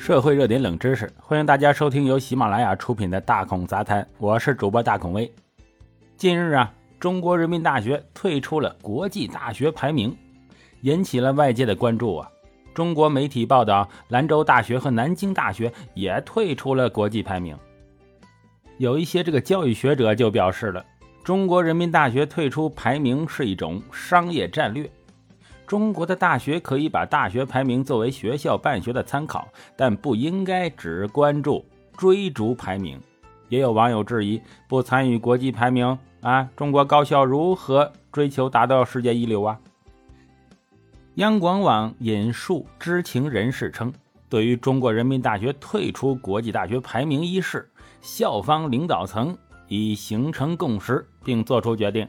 社会热点冷知识，欢迎大家收听由喜马拉雅出品的《大孔杂谈》，我是主播大孔威。近日啊，中国人民大学退出了国际大学排名，引起了外界的关注啊。中国媒体报道，兰州大学和南京大学也退出了国际排名。有一些这个教育学者就表示了，中国人民大学退出排名是一种商业战略。中国的大学可以把大学排名作为学校办学的参考，但不应该只关注追逐排名。也有网友质疑，不参与国际排名啊，中国高校如何追求达到世界一流啊？央广网引述知情人士称，对于中国人民大学退出国际大学排名一事，校方领导层已形成共识，并作出决定。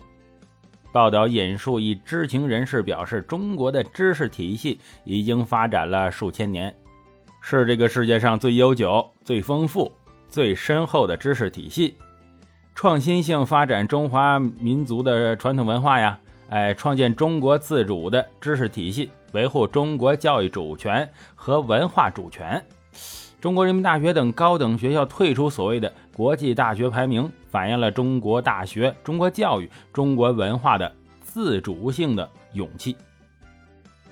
报道引述一知情人士表示：“中国的知识体系已经发展了数千年，是这个世界上最悠久、最丰富、最深厚的知识体系，创新性发展中华民族的传统文化呀！哎，创建中国自主的知识体系，维护中国教育主权和文化主权。”中国人民大学等高等学校退出所谓的国际大学排名，反映了中国大学、中国教育、中国文化的自主性的勇气。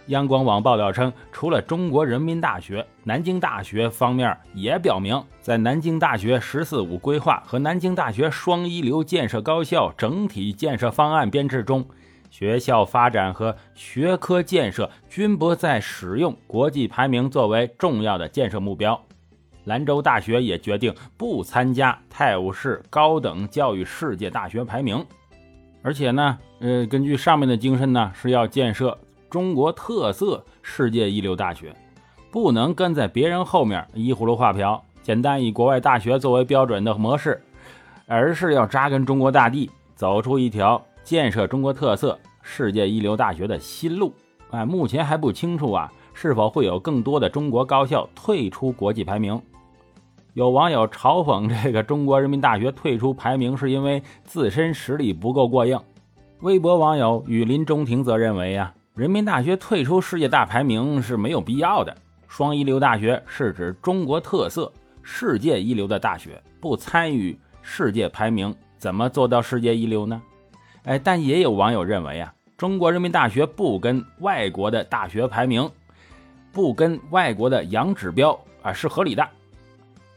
央广网报道称，除了中国人民大学，南京大学方面也表明，在南京大学“十四五”规划和南京大学双一流建设高校整体建设方案编制中，学校发展和学科建设均不再使用国际排名作为重要的建设目标。兰州大学也决定不参加泰晤士高等教育世界大学排名，而且呢，呃，根据上面的精神呢，是要建设中国特色世界一流大学，不能跟在别人后面依葫芦画瓢，简单以国外大学作为标准的模式，而是要扎根中国大地，走出一条建设中国特色世界一流大学的新路。哎，目前还不清楚啊，是否会有更多的中国高校退出国际排名。有网友嘲讽这个中国人民大学退出排名是因为自身实力不够过硬。微博网友雨林中庭则认为呀，人民大学退出世界大排名是没有必要的。双一流大学是指中国特色、世界一流的大学，不参与世界排名，怎么做到世界一流呢？哎，但也有网友认为啊，中国人民大学不跟外国的大学排名，不跟外国的洋指标啊，是合理的。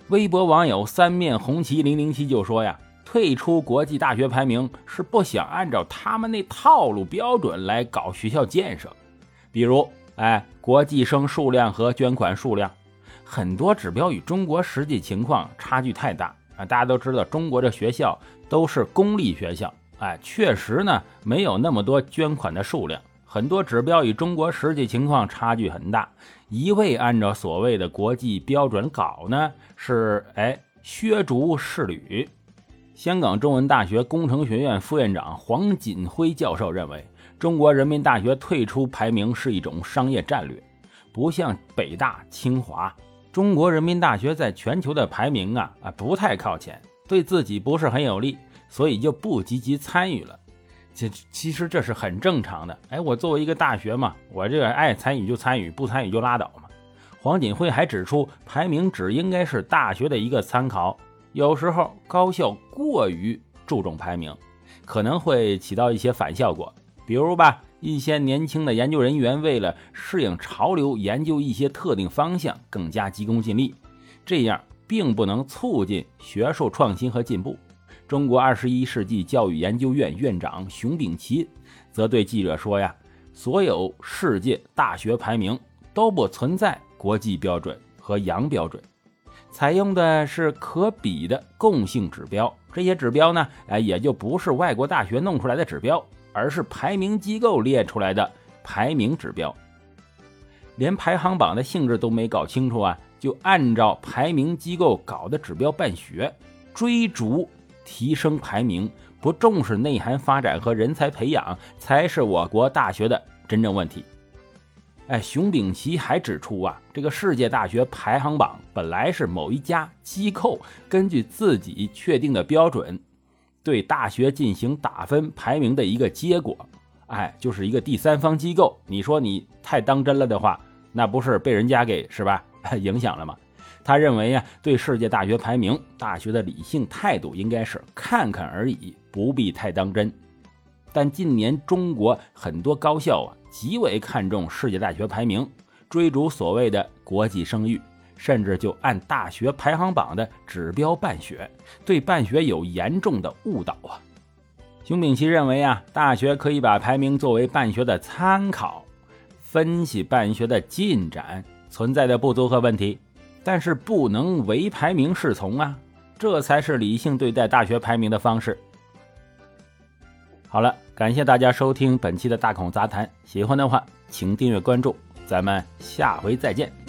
微博网友三面红旗零零七就说呀，退出国际大学排名是不想按照他们那套路标准来搞学校建设，比如，哎，国际生数量和捐款数量，很多指标与中国实际情况差距太大啊！大家都知道，中国的学校都是公立学校，哎，确实呢，没有那么多捐款的数量。很多指标与中国实际情况差距很大，一味按照所谓的国际标准搞呢，是哎削足适履。香港中文大学工程学院副院长黄锦辉教授认为，中国人民大学退出排名是一种商业战略，不像北大、清华，中国人民大学在全球的排名啊啊不太靠前，对自己不是很有利，所以就不积极参与了。这其实这是很正常的，哎，我作为一个大学嘛，我这个爱参与就参与，不参与就拉倒嘛。黄锦辉还指出，排名只应该是大学的一个参考，有时候高校过于注重排名，可能会起到一些反效果。比如吧，一些年轻的研究人员为了适应潮流，研究一些特定方向，更加急功近利，这样并不能促进学术创新和进步。中国二十一世纪教育研究院院长熊丙奇则对记者说：“呀，所有世界大学排名都不存在国际标准和洋标准，采用的是可比的共性指标。这些指标呢，哎，也就不是外国大学弄出来的指标，而是排名机构列出来的排名指标。连排行榜的性质都没搞清楚啊，就按照排名机构搞的指标办学，追逐。”提升排名，不重视内涵发展和人才培养，才是我国大学的真正问题。哎，熊丙奇还指出啊，这个世界大学排行榜本来是某一家机构根据自己确定的标准，对大学进行打分排名的一个结果。哎，就是一个第三方机构。你说你太当真了的话，那不是被人家给是吧 影响了吗？他认为呀，对世界大学排名，大学的理性态度应该是看看而已，不必太当真。但近年中国很多高校啊，极为看重世界大学排名，追逐所谓的国际声誉。甚至就按大学排行榜的指标办学，对办学有严重的误导啊！熊丙奇认为啊，大学可以把排名作为办学的参考，分析办学的进展存在的不足和问题，但是不能唯排名是从啊，这才是理性对待大学排名的方式。好了，感谢大家收听本期的大孔杂谈，喜欢的话请订阅关注，咱们下回再见。